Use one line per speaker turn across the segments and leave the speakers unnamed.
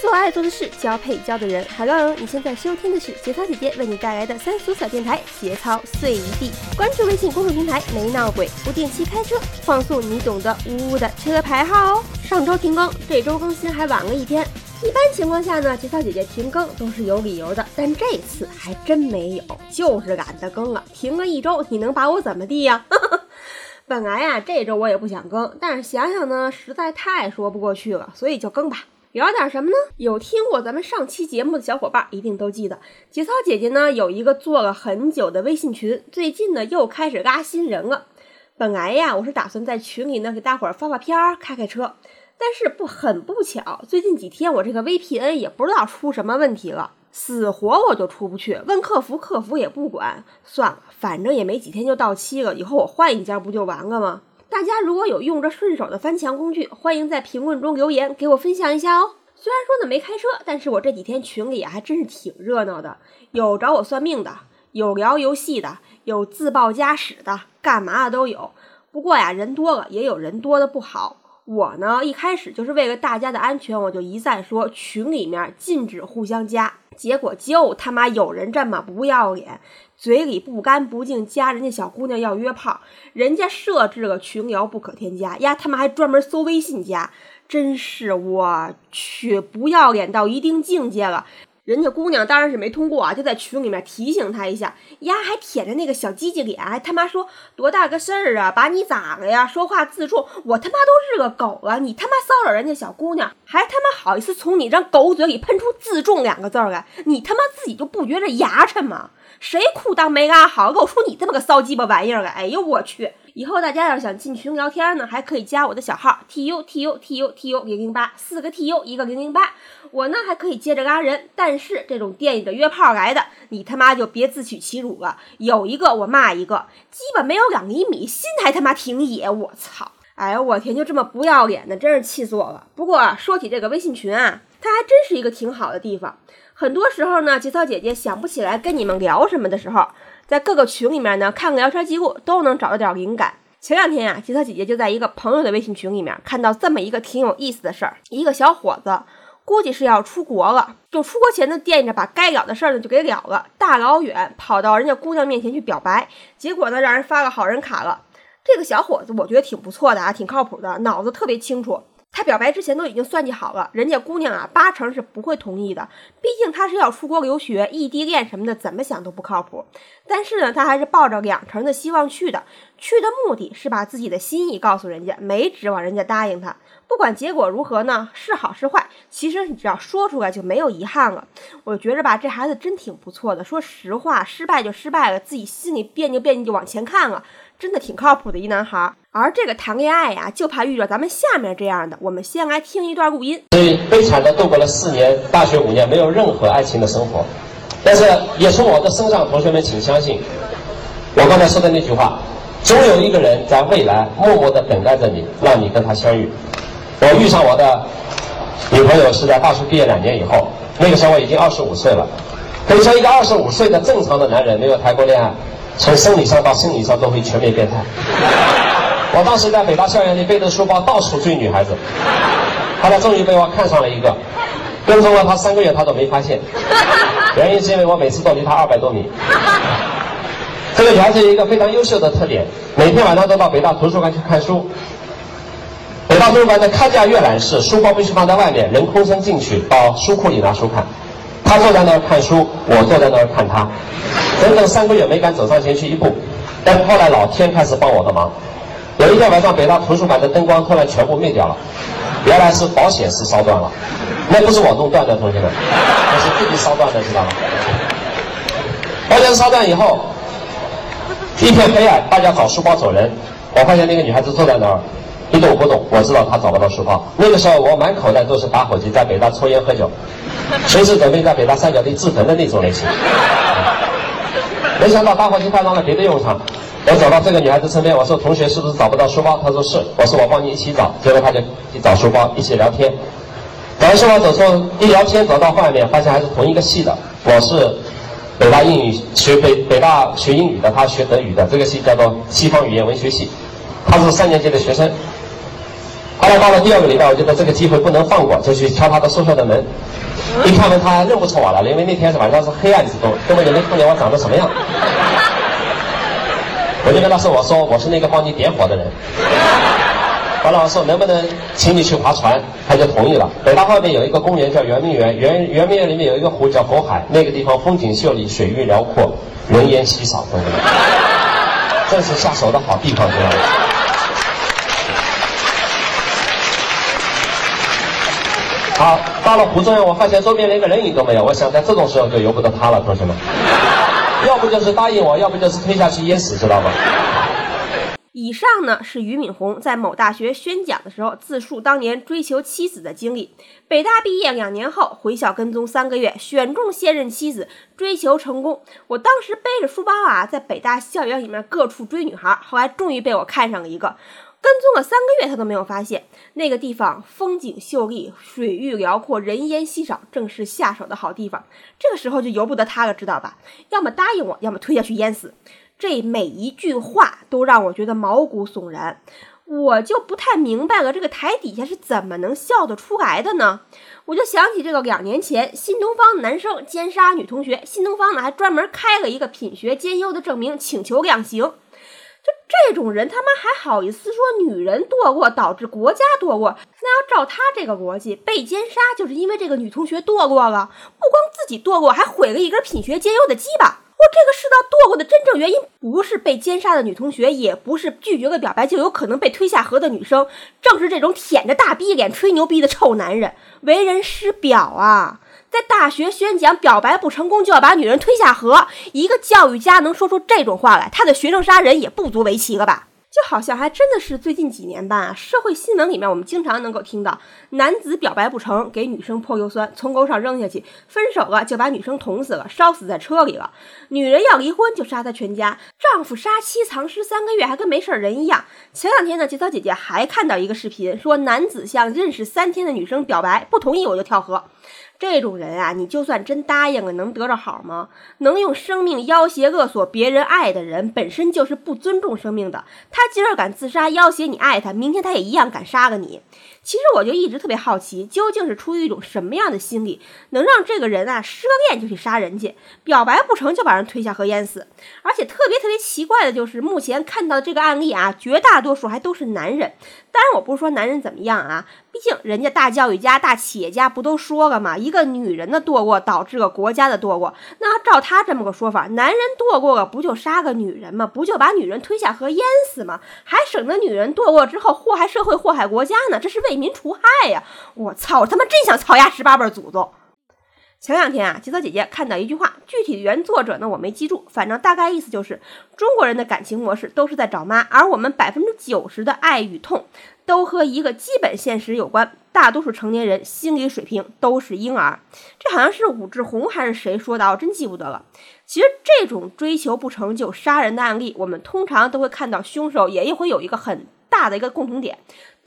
做爱做的事，交配交的人。Hello，你现在收听的是节操姐姐为你带来的三俗小电台节操碎一地。关注微信公众平台没闹鬼，不定期开车，放送你懂得呜呜的车牌号哦。上周停更，这周更新还晚了一天。一般情况下呢，节操姐姐停更都是有理由的，但这次还真没有，就是懒得更了。停了一周，你能把我怎么地呀？本来呀，这周我也不想更，但是想想呢，实在太说不过去了，所以就更吧。聊点什么呢？有听过咱们上期节目的小伙伴一定都记得，节操姐姐呢有一个做了很久的微信群，最近呢又开始拉新人了。本来呀，我是打算在群里呢给大伙儿发发片儿、开开车。但是不很不巧，最近几天我这个 VPN 也不知道出什么问题了，死活我就出不去。问客服，客服也不管。算了，反正也没几天就到期了，以后我换一家不就完了吗？大家如果有用着顺手的翻墙工具，欢迎在评论中留言给我分享一下哦。虽然说呢没开车，但是我这几天群里还真是挺热闹的，有找我算命的，有聊游戏的，有自报家史的，干嘛的都有。不过呀，人多了也有人多的不好。我呢，一开始就是为了大家的安全，我就一再说群里面禁止互相加。结果就他妈有人这么不要脸，嘴里不干不净，加人家小姑娘要约炮，人家设置了群聊不可添加，呀他妈还专门搜微信加，真是我去不要脸到一定境界了。人家姑娘当然是没通过啊，就在群里面提醒他一下，呀还舔着那个小鸡鸡脸，还他妈说多大个事儿啊，把你咋了呀？说话自重，我他妈都是个狗了，你他妈骚扰人家小姑娘，还他妈好意思从你这狗嘴里喷出自重两个字儿来？你他妈自己就不觉着牙碜吗？谁裤裆没拉好，露出你这么个骚鸡巴玩意儿来？哎呦我去！以后大家要是想进群聊天呢，还可以加我的小号 t u t u t u t u 零零八，四个 t u 一个零零八。我呢还可以接着拉人，但是这种电影的约炮来的，你他妈就别自取其辱了。有一个我骂一个，基本没有两厘米，心还他妈挺野。我操！哎呦我天，就这么不要脸的，真是气死我了。不过说起这个微信群啊，它还真是一个挺好的地方。很多时候呢，节操姐姐想不起来跟你们聊什么的时候。在各个群里面呢，看个聊天记录都能找到点灵感。前两天呀，吉他姐姐就在一个朋友的微信群里面看到这么一个挺有意思的事儿：一个小伙子估计是要出国了，就出国前呢惦记着把该了的事儿呢就给了了，大老远跑到人家姑娘面前去表白，结果呢让人发个好人卡了。这个小伙子我觉得挺不错的啊，挺靠谱的，脑子特别清楚。他表白之前都已经算计好了，人家姑娘啊八成是不会同意的，毕竟他是要出国留学、异地恋什么的，怎么想都不靠谱。但是呢，他还是抱着两成的希望去的，去的目的是把自己的心意告诉人家，没指望人家答应他。不管结果如何呢，是好是坏，其实你只要说出来就没有遗憾了。我觉着吧，这孩子真挺不错的。说实话，失败就失败了，自己心里别扭别扭就往前看了，真的挺靠谱的一男孩。而这个谈恋爱呀，就怕遇到咱们下面这样的。我们先来听一段录音。
所以悲惨的度过了四年大学五年，没有任何爱情的生活。但是也从我的身上，同学们请相信，我刚才说的那句话：总有一个人在未来默默的等待着你，让你跟他相遇。我遇上我的女朋友是在大学毕业两年以后，那个时候我已经二十五岁了。可以说，一个二十五岁的正常的男人没有谈过恋爱，从生理上到心理上都会全面变态。我当时在北大校园里背着书包到处追女孩子，后来终于被我看上了一个，跟踪了他三个月他都没发现，原因是因为我每次都离他二百多米。这个女孩子有一个非常优秀的特点，每天晚上都到北大图书馆去看书。北大图书馆的开架阅览室，书包必须放在外面，人空身进去，到书库里拿书看。他坐在那儿看书，我坐在那儿看他，整整三个月没敢走上前去一步。但后来老天开始帮我的忙，有一天晚上，北大图书馆的灯光突然全部灭掉了，原来是保险丝烧断了，那不是我弄断的，同学们，那是自己烧断的，知道吗？保险丝烧断以后，一片黑暗，大家找书包走人，我发现那个女孩子坐在那儿。一动不懂，我知道他找不到书包。那个时候我满口袋都是打火机，在北大抽烟喝酒，随时准备在北大三角地自焚的那种类型。没想到打火机派上了别的用场。我走到这个女孩子身边，我说：“同学是不是找不到书包？”她说：“是。”我说：“我帮你一起找。”结果她就去找书包，一起聊天。找完书包走出，一聊天走到外面，发现还是同一个系的。我是北大英语学北北大学英语的，他学德语的，这个系叫做西方语言文学系。他是三年级的学生。后来到了第二个礼拜，我觉得这个机会不能放过，就去敲他的宿舍的门。一开门，他认不出我来了，因为那天是晚上是黑暗之中，根本就没看见我长得什么样。我就跟他说：“我说我是那个帮你点火的人。”完了我说：“能不能请你去划船？”他就同意了。北大后面有一个公园叫圆明园，圆圆明园里面有一个湖叫渤海，那个地方风景秀丽，水域辽阔，人烟稀少，等等。这是下手的好地方，知道吗？好，到了湖中央，我发现周边连个人影都没有。我想在这种时候就由不得他了，同学们。要不就是答应我，要不就是推下去淹死，知道吗？
以上呢是俞敏洪在某大学宣讲的时候自述当年追求妻子的经历。北大毕业两年后回校跟踪三个月，选中现任妻子，追求成功。我当时背着书包啊，在北大校园里面各处追女孩，后来终于被我看上了一个。跟踪了三个月，他都没有发现那个地方风景秀丽，水域辽阔，人烟稀少，正是下手的好地方。这个时候就由不得他了，知道吧？要么答应我，要么推下去淹死。这每一句话都让我觉得毛骨悚然。我就不太明白了，这个台底下是怎么能笑得出来的呢？我就想起这个两年前新东方男生奸杀女同学，新东方呢还专门开了一个品学兼优的证明，请求量刑。这种人，他妈还好意思说女人堕过导致国家堕过？那要照他这个逻辑，被奸杀就是因为这个女同学堕过了，不光自己堕过，还毁了一根品学兼优的鸡巴。我这个世道堕过的真正原因，不是被奸杀的女同学，也不是拒绝了表白就有可能被推下河的女生，正是这种舔着大逼脸吹牛逼的臭男人，为人师表啊！在大学宣讲表白不成功就要把女人推下河，一个教育家能说出这种话来，他的学生杀人也不足为奇了吧？就好像还真的是最近几年吧，社会新闻里面我们经常能够听到，男子表白不成给女生泼硫酸，从楼上扔下去，分手了就把女生捅死了，烧死在车里了；女人要离婚就杀她全家，丈夫杀妻藏尸三个月还跟没事儿人一样。前两天呢，节操姐姐还看到一个视频，说男子向认识三天的女生表白，不同意我就跳河。这种人啊，你就算真答应了，能得着好吗？能用生命要挟勒索别人爱的人，本身就是不尊重生命的。他今儿敢自杀要挟你爱他，明天他也一样敢杀了你。其实我就一直特别好奇，究竟是出于一种什么样的心理，能让这个人啊失恋就去杀人去，表白不成就把人推下河淹死？而且特别特别奇怪的就是，目前看到的这个案例啊，绝大多数还都是男人。当然，我不是说男人怎么样啊。毕竟，人家大教育家、大企业家不都说了吗？一个女人的堕落导致了国家的堕落。那照他这么个说法，男人堕落了不就杀个女人吗？不就把女人推下河淹死吗？还省得女人堕落之后祸害社会、祸害国家呢？这是为为民除害呀！我操，我他妈真想操压十八辈祖宗！前两天啊，吉泽姐姐看到一句话，具体的原作者呢我没记住，反正大概意思就是，中国人的感情模式都是在找妈，而我们百分之九十的爱与痛都和一个基本现实有关，大多数成年人心理水平都是婴儿。这好像是武志红还是谁说的，我真记不得了。其实这种追求不成就杀人的案例，我们通常都会看到凶手也会有一个很大的一个共同点。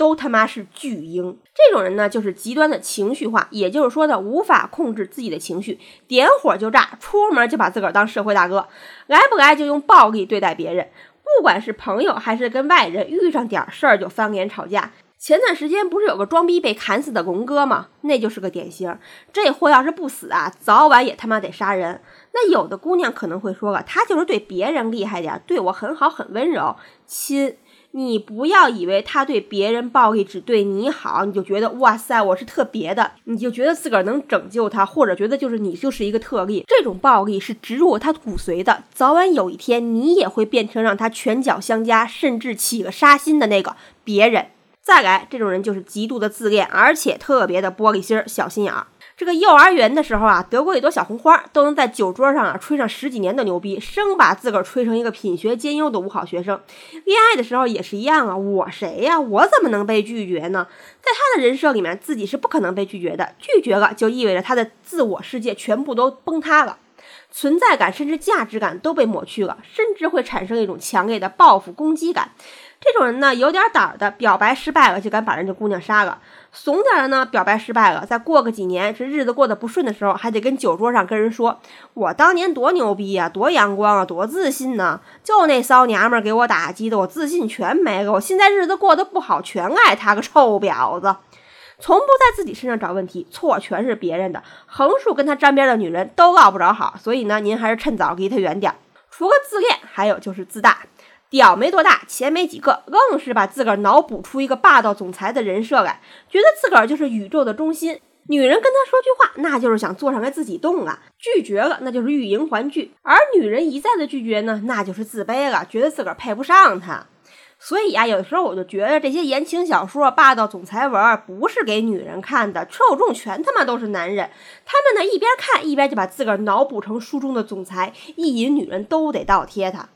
都他妈是巨婴，这种人呢，就是极端的情绪化，也就是说呢，无法控制自己的情绪，点火就炸，出门就把自个儿当社会大哥，来不来就用暴力对待别人，不管是朋友还是跟外人，遇上点事儿就翻脸吵架。前段时间不是有个装逼被砍死的龙哥吗？那就是个典型。这货要是不死啊，早晚也他妈得杀人。那有的姑娘可能会说了，他就是对别人厉害点，对我很好很温柔，亲。你不要以为他对别人暴力只对你好，你就觉得哇塞我是特别的，你就觉得自个儿能拯救他，或者觉得就是你就是一个特例。这种暴力是植入他骨髓的，早晚有一天你也会变成让他拳脚相加，甚至起了杀心的那个别人。再来，这种人就是极度的自恋，而且特别的玻璃心儿、小心眼儿。这个幼儿园的时候啊，得过一朵小红花，都能在酒桌上啊吹上十几年的牛逼，生把自个儿吹成一个品学兼优的五好学生。恋爱的时候也是一样啊，我谁呀？我怎么能被拒绝呢？在他的人设里面，自己是不可能被拒绝的，拒绝了就意味着他的自我世界全部都崩塌了，存在感甚至价值感都被抹去了，甚至会产生一种强烈的报复攻击感。这种人呢，有点胆儿的，表白失败了就敢把人家姑娘杀了；怂点儿的呢，表白失败了，再过个几年，这日子过得不顺的时候，还得跟酒桌上跟人说：“我当年多牛逼呀，多阳光啊，多自信呢！就那骚娘们儿给我打击的，我自信全没了。我现在日子过得不好，全赖她个臭婊子。”从不在自己身上找问题，错全是别人的。横竖跟他沾边的女人都落不着好，所以呢，您还是趁早离他远点儿。除了自恋，还有就是自大。屌没多大，钱没几个，愣是把自个儿脑补出一个霸道总裁的人设来，觉得自个儿就是宇宙的中心。女人跟他说句话，那就是想坐上来自己动啊。拒绝了，那就是欲迎还拒。而女人一再的拒绝呢，那就是自卑了，觉得自个儿配不上他。所以啊，有的时候我就觉得这些言情小说、霸道总裁文不是给女人看的，受众全他妈都是男人。他们呢一边看一边就把自个儿脑补成书中的总裁，意淫女人都得倒贴他。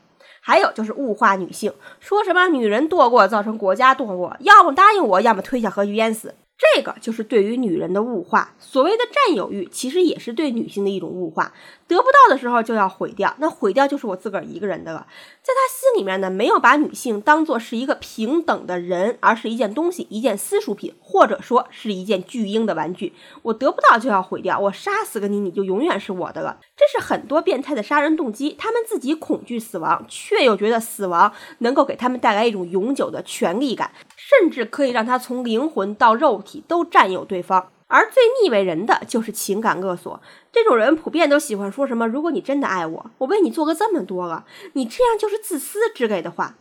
还有就是物化女性，说什么女人堕过造成国家堕过，要么答应我，要么推下河去淹死。这个就是对于女人的物化。所谓的占有欲，其实也是对女性的一种物化。得不到的时候就要毁掉，那毁掉就是我自个儿一个人的了。在他心里面呢，没有把女性当做是一个平等的人，而是一件东西，一件私属品，或者说是一件巨婴的玩具。我得不到就要毁掉，我杀死个你，你就永远是我的了。这是很多变态的杀人动机。他们自己恐惧死亡，却又觉得死亡能够给他们带来一种永久的权利感，甚至可以让他从灵魂到肉体都占有对方。而最腻味人的就是情感勒索，这种人普遍都喜欢说什么“如果你真的爱我，我为你做了这么多了，你这样就是自私”之类的话，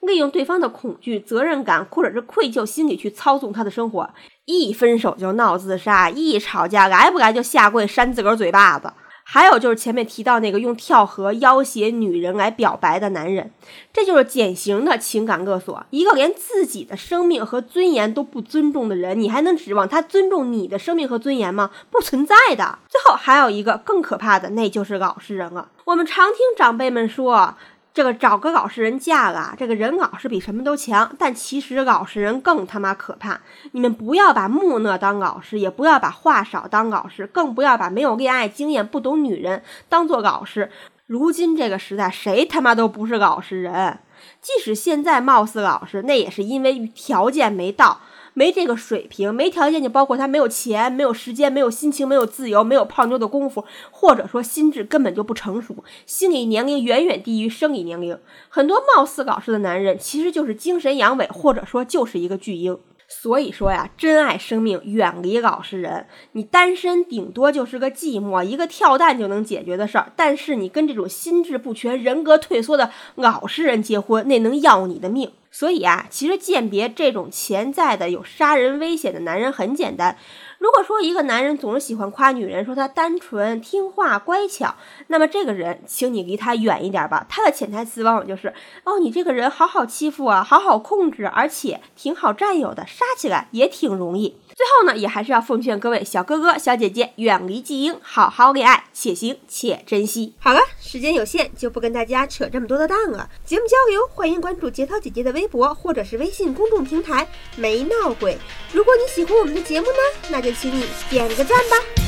利用对方的恐惧、责任感或者是愧疚心理去操纵他的生活，一分手就闹自杀，一吵架来不来就下跪扇自个儿嘴巴子。还有就是前面提到那个用跳河要挟女人来表白的男人，这就是典型的情感勒索。一个连自己的生命和尊严都不尊重的人，你还能指望他尊重你的生命和尊严吗？不存在的。最后还有一个更可怕的，那就是老实人了。我们常听长辈们说。这个找个老实人嫁了，这个人老实比什么都强。但其实老实人更他妈可怕。你们不要把木讷当老实，也不要把话少当老实，更不要把没有恋爱经验、不懂女人当做老实。如今这个时代，谁他妈都不是老实人。即使现在貌似老实，那也是因为条件没到。没这个水平，没条件就包括他没有钱、没有时间、没有心情、没有自由、没有泡妞的功夫，或者说心智根本就不成熟，心理年龄远远低于生理年龄。很多貌似搞事的男人，其实就是精神阳痿，或者说就是一个巨婴。所以说呀，珍爱生命，远离老实人。你单身顶多就是个寂寞，一个跳蛋就能解决的事儿。但是你跟这种心智不全、人格退缩的老实人结婚，那能要你的命。所以啊，其实鉴别这种潜在的有杀人危险的男人很简单。如果说一个男人总是喜欢夸女人，说她单纯、听话、乖巧，那么这个人，请你离他远一点吧。他的潜台词往往就是：哦，你这个人好好欺负啊，好好控制，而且挺好占有的，杀起来也挺容易。最后呢，也还是要奉劝各位小哥哥、小姐姐，远离妓婴，好好恋爱，且行且珍惜。好了，时间有限，就不跟大家扯这么多的蛋了。节目交流，欢迎关注节操姐姐的微博或者是微信公众平台“没闹鬼”。如果你喜欢我们的节目呢，那就请你点个赞吧。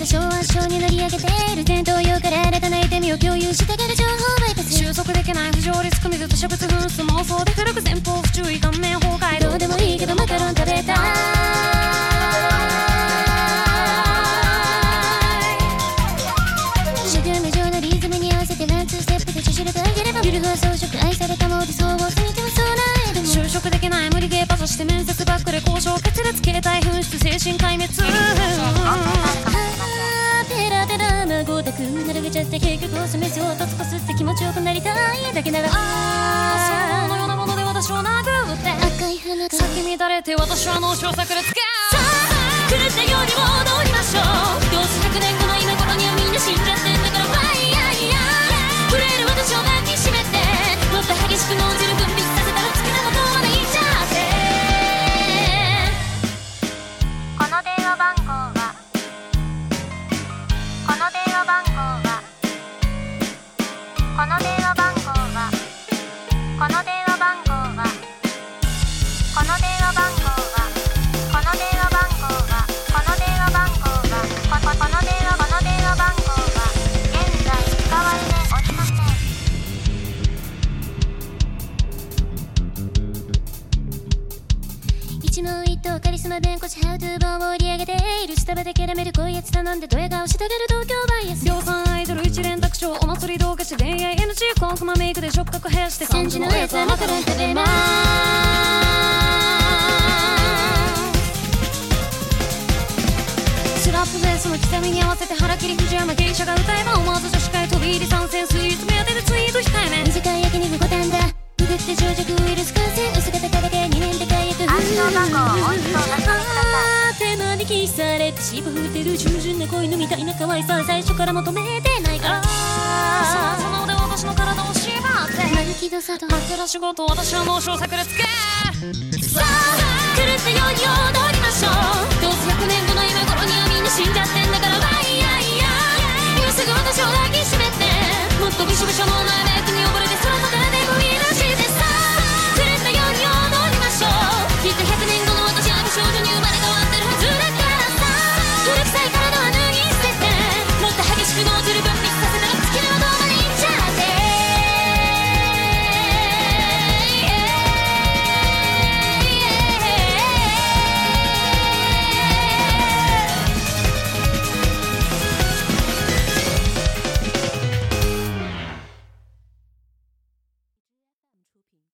多少暗礁に乗り上げている前頭葉から新たな痛みを共有してくる情報バイパス収束できない不条理組みずと植物紛して面接ばっかで交渉決裂携帯紛失精神壊滅ゴタく並べちゃって結局示すをとつこすって気持ちよくなりたいだけならああそのようなもので私を殴って赤い花が咲き乱れて私は脳症炸裂かさあ狂ったように戻ま
弁護士ハウトゥー本を売り上げている下場でキャラメルこいやつ頼んでドヤ顔してる東京バイアス。
量産アイドル一連卓上お祭り動画し恋愛 NG コンクマメイクで触覚減らして。
3時のやつはマカロン食べます
スラップベースの刻みに合わせて腹切り藤山芸者が歌えば思わず女子会飛び入り参戦スイーツ目当てでツイート控えめ
短い焼肉五反従順な子犬みたいな可愛さ最初から求めてないから
そのその腕私の体を縛って
泣き出さと
枕仕事私の脳症炸裂系
さあ狂ったように踊りましょうどうせ100年後の今頃にはみんな死んじゃってんだからわ
いやいや今すぐ私を抱きしめてもっとびしょびしょのないメ
イクに覚え